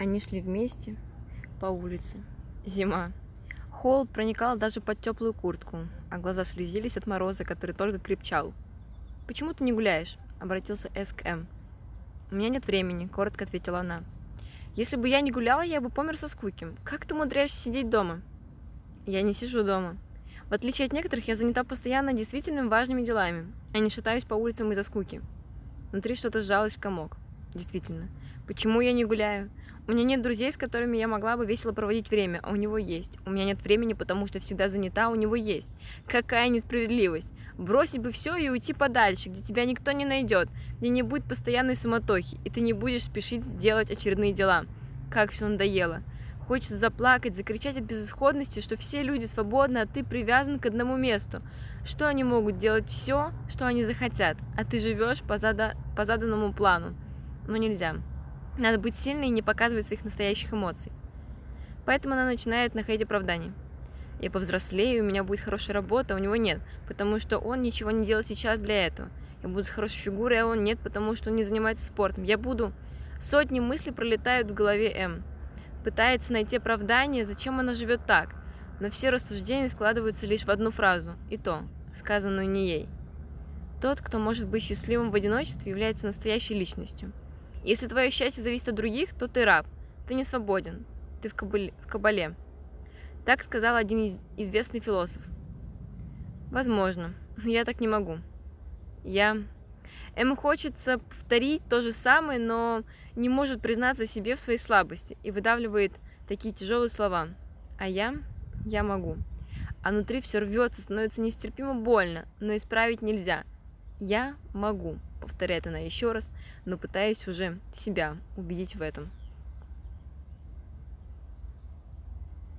Они шли вместе по улице. Зима. Холод проникал даже под теплую куртку, а глаза слезились от мороза, который только крепчал. «Почему ты не гуляешь?» — обратился С к М. «У меня нет времени», — коротко ответила она. «Если бы я не гуляла, я бы помер со скуки. Как ты умудряешься сидеть дома?» «Я не сижу дома. В отличие от некоторых, я занята постоянно действительно важными делами, а не шатаюсь по улицам из-за скуки». Внутри что-то сжалось в комок. Действительно. Почему я не гуляю? У меня нет друзей, с которыми я могла бы весело проводить время, а у него есть. У меня нет времени, потому что всегда занята, а у него есть. Какая несправедливость. Бросить бы все и уйти подальше, где тебя никто не найдет, где не будет постоянной суматохи, и ты не будешь спешить сделать очередные дела. Как все надоело. Хочется заплакать, закричать от безысходности, что все люди свободны, а ты привязан к одному месту. Что они могут делать все, что они захотят, а ты живешь по, зада... по заданному плану. Но нельзя. Надо быть сильной и не показывать своих настоящих эмоций. Поэтому она начинает находить оправдание. Я повзрослею, у меня будет хорошая работа, а у него нет, потому что он ничего не делает сейчас для этого. Я буду с хорошей фигурой, а он нет, потому что он не занимается спортом. Я буду... Сотни мыслей пролетают в голове М. Пытается найти оправдание, зачем она живет так, но все рассуждения складываются лишь в одну фразу, и то, сказанную не ей. Тот, кто может быть счастливым в одиночестве, является настоящей личностью. Если твое счастье зависит от других, то ты раб, ты не свободен, ты в, кабале. В кабале. Так сказал один из известный философ. Возможно, но я так не могу. Я... Эм хочется повторить то же самое, но не может признаться себе в своей слабости и выдавливает такие тяжелые слова. А я... Я могу. А внутри все рвется, становится нестерпимо больно, но исправить нельзя. Я могу повторяет она еще раз, но пытаясь уже себя убедить в этом.